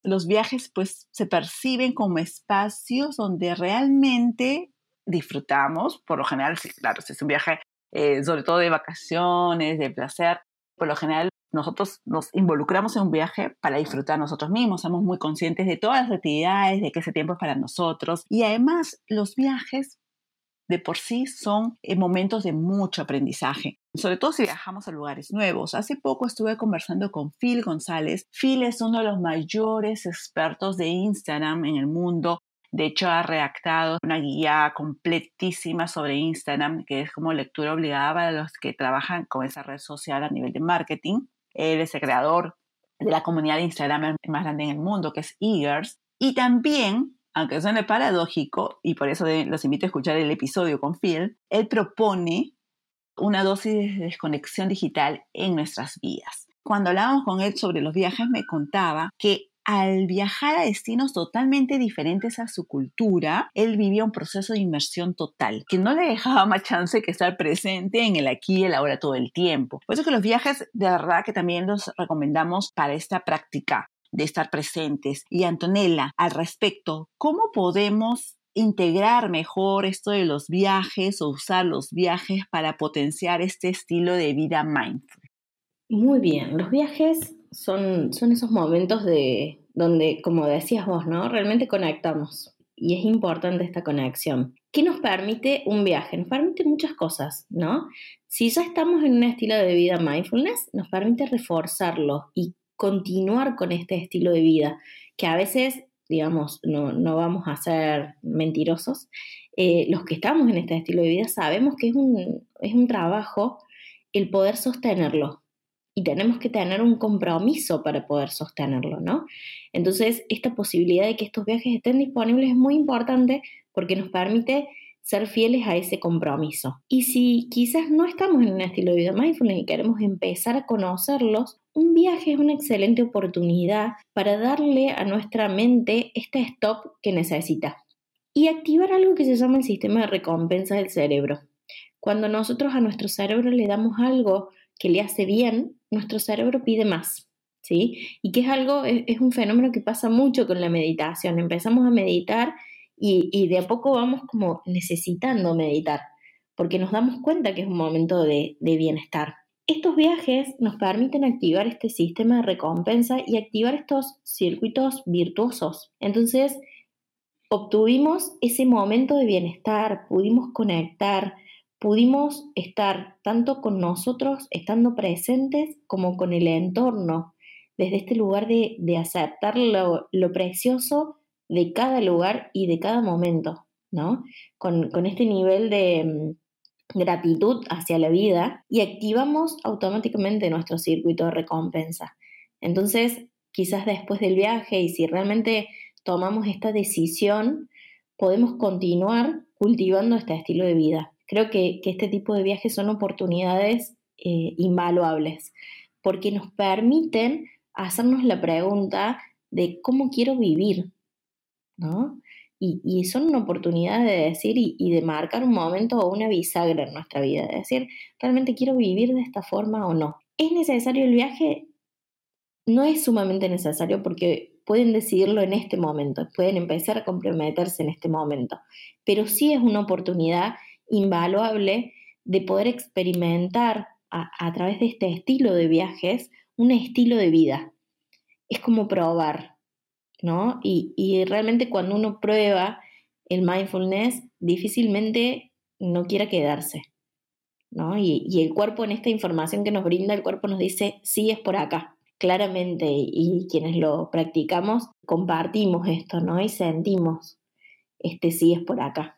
Los viajes pues se perciben como espacios donde realmente disfrutamos, por lo general, claro, si es un viaje eh, sobre todo de vacaciones, de placer, por lo general nosotros nos involucramos en un viaje para disfrutar nosotros mismos, somos muy conscientes de todas las actividades, de que ese tiempo es para nosotros y además los viajes de por sí son eh, momentos de mucho aprendizaje, sobre todo si viajamos a lugares nuevos. Hace poco estuve conversando con Phil González. Phil es uno de los mayores expertos de Instagram en el mundo. De hecho, ha redactado una guía completísima sobre Instagram, que es como lectura obligada para los que trabajan con esa red social a nivel de marketing. Él es el creador de la comunidad de Instagram más grande en el mundo, que es Eagers. Y también aunque suene paradójico, y por eso los invito a escuchar el episodio con Phil, él propone una dosis de desconexión digital en nuestras vidas. Cuando hablábamos con él sobre los viajes, me contaba que al viajar a destinos totalmente diferentes a su cultura, él vivía un proceso de inmersión total, que no le dejaba más chance que estar presente en el aquí y el ahora todo el tiempo. Por eso que los viajes, de verdad que también los recomendamos para esta práctica de estar presentes. Y Antonella, al respecto, ¿cómo podemos integrar mejor esto de los viajes o usar los viajes para potenciar este estilo de vida mindful? Muy bien, los viajes son, son esos momentos de donde, como decías vos, ¿no? Realmente conectamos y es importante esta conexión. ¿Qué nos permite un viaje? Nos permite muchas cosas, ¿no? Si ya estamos en un estilo de vida mindfulness, nos permite reforzarlo y continuar con este estilo de vida, que a veces, digamos, no, vamos a ser mentirosos, eh, los que estamos en este estilo de vida sabemos que es un, es un trabajo el poder sostenerlo, y tenemos que tener un compromiso para poder sostenerlo, ¿no? Entonces, esta posibilidad de que estos viajes estén disponibles es muy importante porque nos permite ser fieles a ese compromiso. Y si quizás no estamos en un estilo de vida mindfulness y queremos empezar a conocerlos, un viaje es una excelente oportunidad para darle a nuestra mente este stop que necesita y activar algo que se llama el sistema de recompensa del cerebro. Cuando nosotros a nuestro cerebro le damos algo que le hace bien, nuestro cerebro pide más. ¿Sí? Y que es algo, es un fenómeno que pasa mucho con la meditación. Empezamos a meditar y, de a poco vamos como necesitando meditar, porque nos damos cuenta que es un momento de, de bienestar. Estos viajes nos permiten activar este sistema de recompensa y activar estos circuitos virtuosos. Entonces, obtuvimos ese momento de bienestar, pudimos conectar, pudimos estar tanto con nosotros, estando presentes, como con el entorno, desde este lugar de, aceptar lo, lo precioso de cada lugar y de cada momento, ¿no? Con, este nivel de mm, gratitud hacia la vida y activamos automáticamente nuestro circuito de recompensa. Entonces, quizás después del viaje y si realmente tomamos esta decisión, podemos continuar cultivando este estilo de vida. Creo que, este tipo de viajes son oportunidades eh, invaluables porque nos permiten hacernos la pregunta de cómo quiero vivir, ¿no? Y, son una oportunidad de decir y, de marcar un momento o una bisagra en nuestra vida, de decir, ¿realmente quiero vivir de esta forma o no? ¿Es necesario el viaje? No es sumamente necesario porque pueden decidirlo en este momento, pueden empezar a comprometerse en este momento, pero sí es una oportunidad invaluable de poder experimentar a, través de este estilo de viajes un estilo de vida. Es como probar, ¿no? Y, realmente cuando uno prueba el mindfulness, difícilmente no quiera quedarse, ¿no? Y, el cuerpo en esta información que nos brinda, el cuerpo nos dice, sí es por acá, claramente, y quienes lo practicamos compartimos esto, ¿no? Y sentimos, este sí es por acá.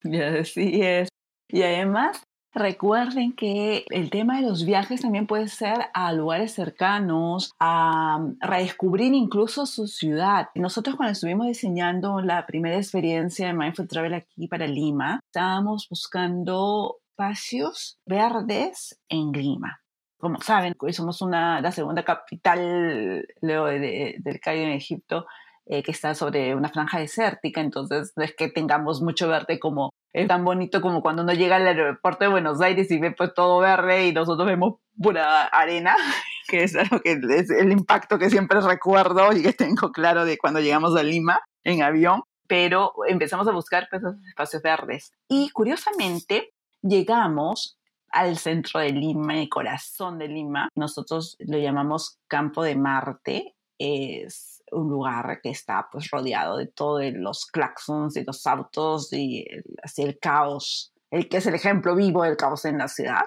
Ya, sí es. Y además, Recuerden que el tema de los viajes también puede ser a lugares cercanos, a mm, redescubrir incluso su ciudad. Nosotros cuando estuvimos diseñando la primera experiencia de Mindful Travel aquí para Lima, estábamos buscando espacios verdes en Lima. Como saben, somos una, la segunda capital luego del Cairo en Egipto eh, que está sobre una franja desértica, entonces no es que tengamos mucho verde como es tan bonito como cuando uno llega al aeropuerto de Buenos Aires y ve pues todo verde y nosotros vemos pura arena, que es algo que es el impacto que siempre recuerdo y que tengo claro de cuando llegamos a Lima en avión, pero empezamos a buscar pues, esos espacios verdes. Y curiosamente llegamos al centro de Lima, el corazón de Lima. Nosotros lo llamamos Campo de Marte. Es un lugar que está pues rodeado de todos los claxons y los autos y así el caos, el que es el ejemplo vivo del caos en la ciudad.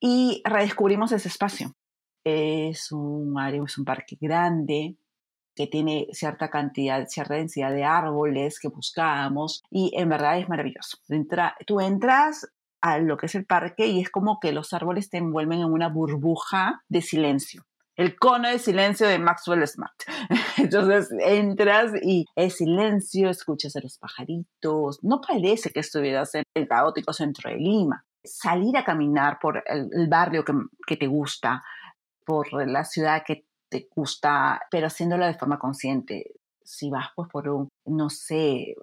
Y redescubrimos ese espacio. Es un área, es un parque grande que tiene cierta cantidad, cierta densidad de árboles que buscábamos y en verdad es maravilloso. Entra, tú entras a lo que es el parque y es como que los árboles te envuelven en una burbuja de silencio el cono de silencio de Maxwell Smart. Entonces entras y es silencio, escuchas a los pajaritos, no parece que estuvieras en el caótico centro de Lima. Salir a caminar por el, barrio que, que, te gusta, por la ciudad que te gusta, pero haciéndolo de forma consciente. Si vas pues por un, no sé,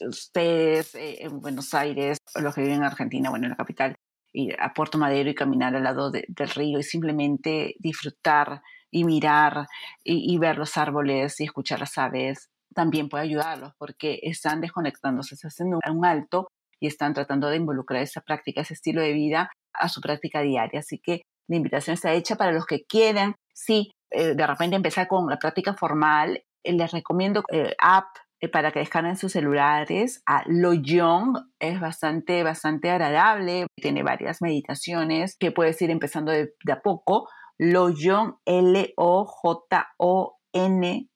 ustedes eh, en Buenos Aires, los que viven en Argentina, bueno, en la capital, ir a Puerto Madero y caminar al lado del río y simplemente disfrutar y mirar y, ver los árboles y escuchar las aves también puede ayudarlos porque están desconectándose, se haciendo un alto y están tratando de involucrar esa práctica, ese estilo de vida a su práctica diaria. Así que la invitación está hecha para los que quieran, sí, eh, de repente empezar con la práctica formal. Eh, les recomiendo eh, app para que descarguen sus celulares a Lo Young. Es bastante, bastante agradable. Tiene varias meditaciones que puedes ir empezando de, a poco. Lo Young, L-O-J-O-N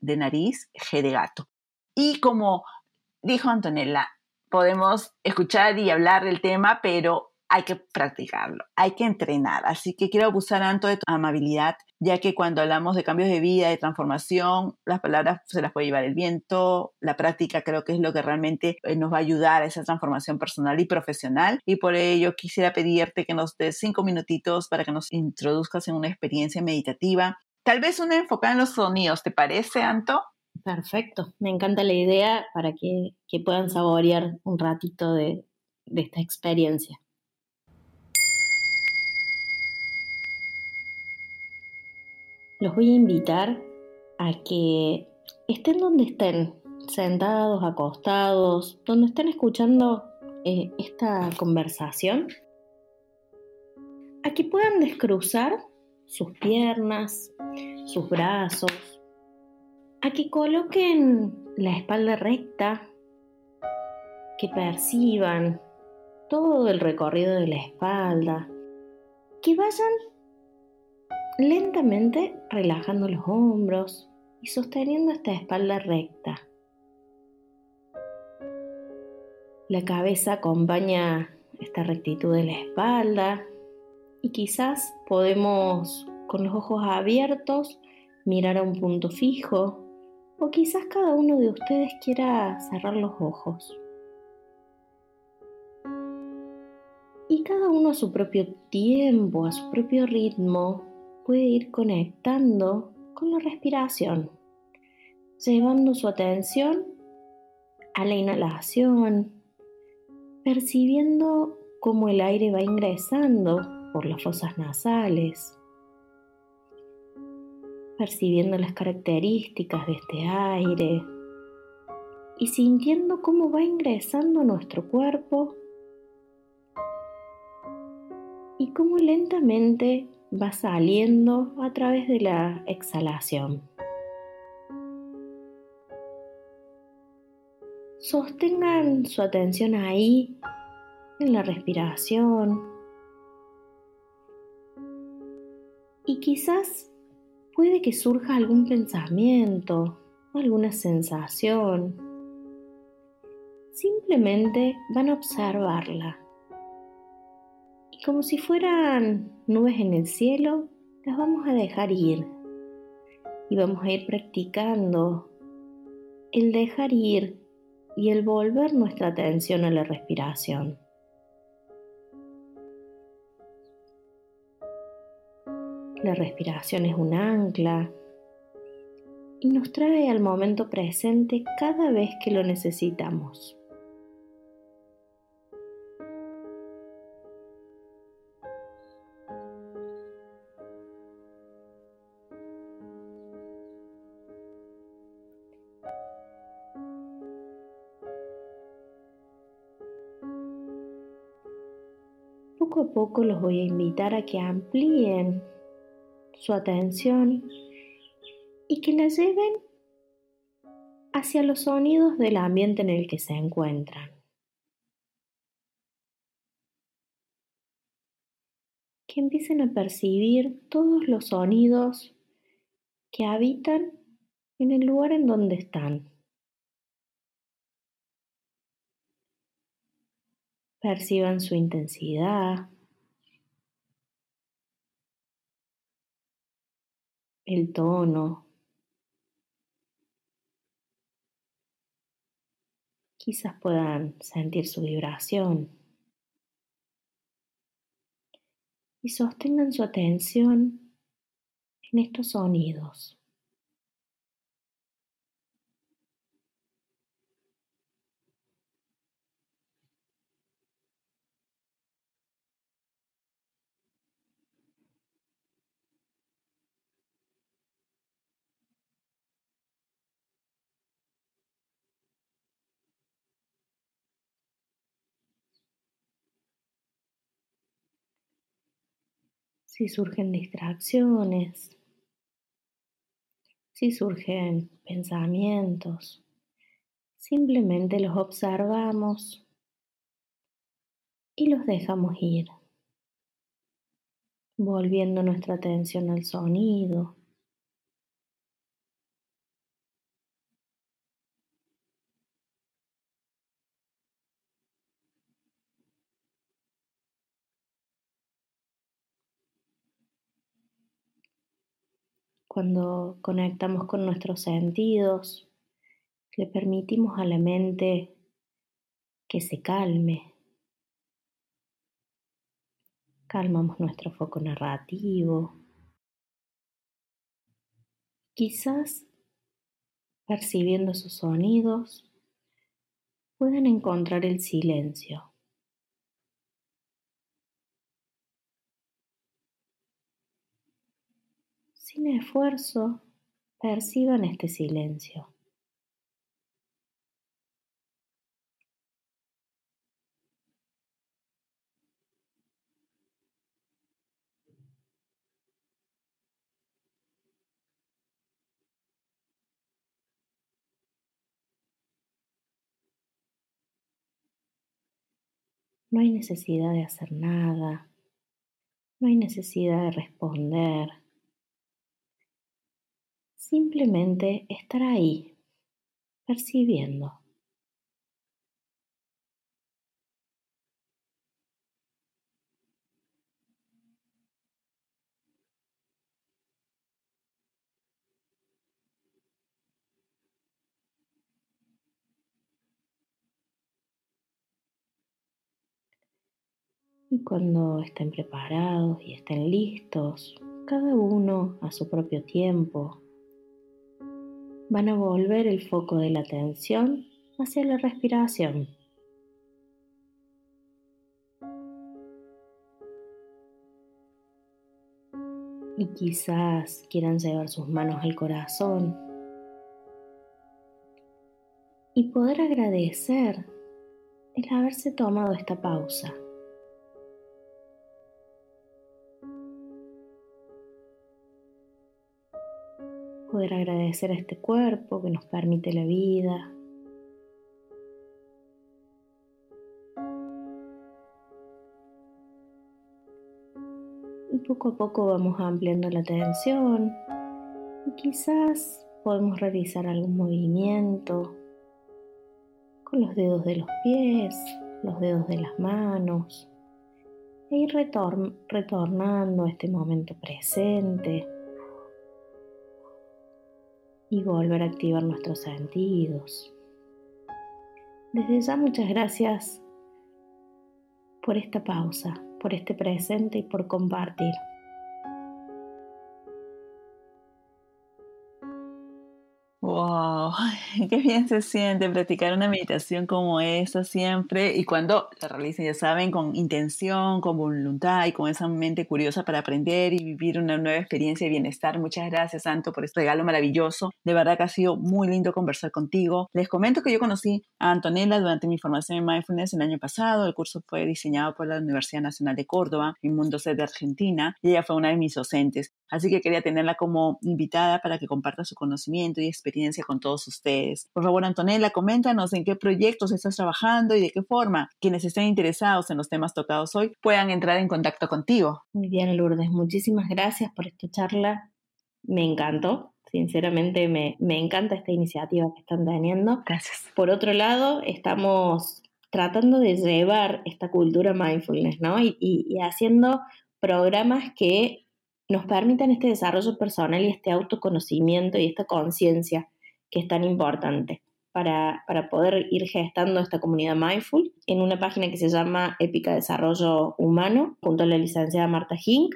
de nariz, G de gato. Y como dijo Antonella, podemos escuchar y hablar del tema, pero hay que practicarlo, hay que entrenar. Así que quiero abusar tanto de tu amabilidad, ya que cuando hablamos de cambios de vida, de transformación, las palabras se las puede llevar el viento, la práctica creo que es lo que realmente eh, nos va a ayudar a esa transformación personal y profesional. Y por ello quisiera pedirte que nos des cinco minutitos para que nos introduzcas en una experiencia meditativa. Tal vez una enfocada en los sonidos, ¿te parece, Anto? Perfecto, me encanta la idea para que, puedan saborear un ratito de esta experiencia. Los voy a invitar a que estén donde estén, sentados, acostados, donde estén escuchando eh, esta conversación, a que puedan descruzar sus piernas, sus brazos, a que coloquen la espalda recta, que perciban todo el recorrido de la espalda, que vayan lentamente relajando los hombros y sosteniendo esta espalda recta. La cabeza acompaña esta rectitud de la espalda y quizás podemos con los ojos abiertos mirar a un punto fijo o quizás cada uno de ustedes quiera cerrar los ojos. Y cada uno a su propio tiempo, a su propio ritmo, puede ir conectando con la respiración, llevando su atención a la inhalación, percibiendo cómo el aire va ingresando por las fosas nasales, percibiendo las características de este aire y sintiendo cómo va ingresando a nuestro cuerpo y cómo lentamente va saliendo a través de la exhalación. Sostengan su atención ahí, en la respiración. Y quizás puede que surja algún pensamiento, alguna sensación. Simplemente van a observarla como si fueran nubes en el cielo, las vamos a dejar ir. Y vamos a ir practicando el dejar ir y el volver nuestra atención a la respiración. La respiración es un ancla y nos trae al momento presente cada vez que lo necesitamos. Poco a poco los voy a invitar a que amplíen su atención y que la lleven hacia los sonidos del ambiente en el que se encuentran. Que empiecen a percibir todos los sonidos que habitan en el lugar en donde están. Perciban su intensidad, el tono, quizás puedan sentir su vibración. Y sostengan su atención en estos sonidos. Si surgen distracciones, si surgen pensamientos, simplemente los observamos y los dejamos ir, volviendo nuestra atención al sonido, Cuando conectamos con nuestros sentidos, le permitimos a la mente que se calme. Calmamos nuestro foco narrativo. Quizás percibiendo sus sonidos puedan encontrar el silencio. Sin esfuerzo, perciban este silencio. No hay necesidad de hacer nada, no hay necesidad de responder, Simplemente estar ahí, percibiendo. Y cuando estén preparados y estén listos, cada uno a su propio tiempo, van a volver el foco de la atención hacia la respiración. Y quizás quieran llevar sus manos al corazón y poder agradecer el haberse tomado esta pausa. Poder agradecer a este cuerpo que nos permite la vida. Y poco a poco vamos ampliando la atención y quizás podemos realizar algún movimiento con los dedos de los pies, los dedos de las manos e ir retornando a este momento presente y volver a activar nuestros sentidos. Desde ya muchas gracias por esta pausa, por este presente y por compartir. Qué bien se siente practicar una meditación como esta siempre y cuando la realicen, ya saben, con intención, con voluntad y con esa mente curiosa para aprender y vivir una nueva experiencia de bienestar. Muchas gracias, Santo, por este regalo maravilloso. De verdad que ha sido muy lindo conversar contigo. Les comento que yo conocí a Antonella durante mi formación en Mindfulness el año pasado. El curso fue diseñado por la Universidad Nacional de Córdoba, en Mundo C de Argentina, y ella fue una de mis docentes. Así que quería tenerla como invitada para que comparta su conocimiento y experiencia con todos ustedes. Por favor, Antonella, coméntanos en qué proyectos estás trabajando y de qué forma quienes estén interesados en los temas tocados hoy puedan entrar en contacto contigo. Muy bien, Lourdes, muchísimas gracias por esta charla. Me encantó. Sinceramente, me, encanta esta iniciativa que están teniendo. Gracias. Por otro lado, estamos tratando de llevar esta cultura mindfulness, ¿no? y haciendo programas que nos permitan este desarrollo personal y este autoconocimiento y esta conciencia que es tan importante para, poder ir gestando esta comunidad mindful en una página que se llama Épica Desarrollo Humano, junto a la licenciada Marta Hink.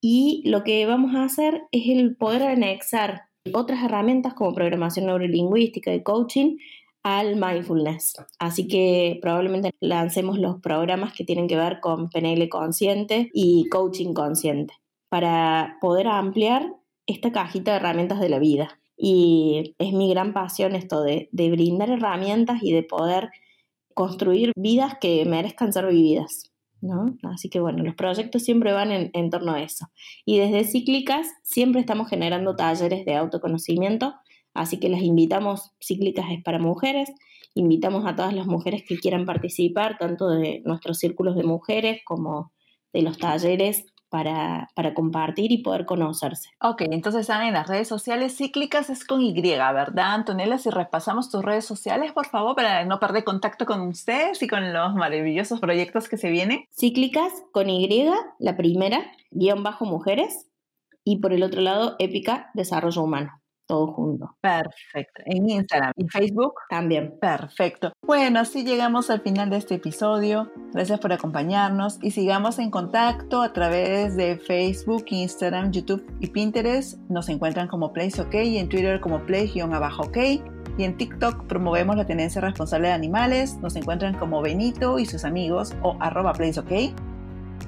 Y lo que vamos a hacer es el poder anexar otras herramientas como programación neurolingüística y coaching al mindfulness. Así que probablemente lancemos los programas que tienen que ver con PNL consciente y coaching consciente para poder ampliar esta cajita de herramientas de la vida. Y es mi gran pasión esto de, brindar herramientas y de poder construir vidas que merezcan ser vividas. ¿no? Así que bueno, los proyectos siempre van en, en torno a eso. Y desde Cíclicas siempre estamos generando talleres de autoconocimiento, así que las invitamos, Cíclicas es para mujeres, invitamos a todas las mujeres que quieran participar, tanto de nuestros círculos de mujeres como de los talleres para, compartir y poder conocerse. Ok, entonces están en las redes sociales cíclicas, es con Y, ¿verdad, Antonella? Si repasamos tus redes sociales, por favor, para no perder contacto con ustedes y con los maravillosos proyectos que se vienen. Cíclicas con Y, la primera, guion bajo mujeres, y por el otro lado, épica, desarrollo humano todo junto. Perfecto. En Instagram y Facebook también. Perfecto. Bueno, así llegamos al final de este episodio. Gracias por acompañarnos y sigamos en contacto a través de Facebook, Instagram, YouTube y Pinterest. Nos encuentran como Place OK y en Twitter como Play-OK. Y en TikTok promovemos la tenencia responsable de animales. Nos encuentran como Benito y sus amigos o arroba PlaceOK.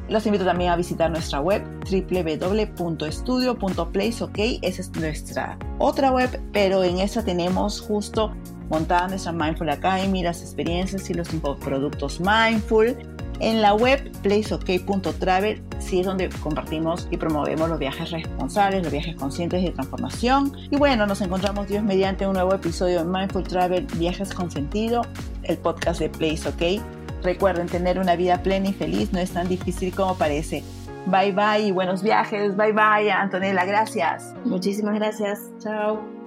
Los invito también a visitar nuestra web www.estudio.placeok. Esa es nuestra otra web, pero en esa tenemos justo montada nuestra Mindful Academy, las experiencias y los productos Mindful. En la web placeok.travel sí es donde compartimos y promovemos los viajes responsables, los viajes conscientes de transformación. Y bueno, nos encontramos Dios mediante un nuevo episodio de Mindful Travel Viajes con Sentido, el podcast de Place OK Recuerden, tener una vida plena y feliz no es tan difícil como parece. Bye bye y buenos viajes. Bye bye, Antonella. Gracias. Muchísimas gracias. Chao.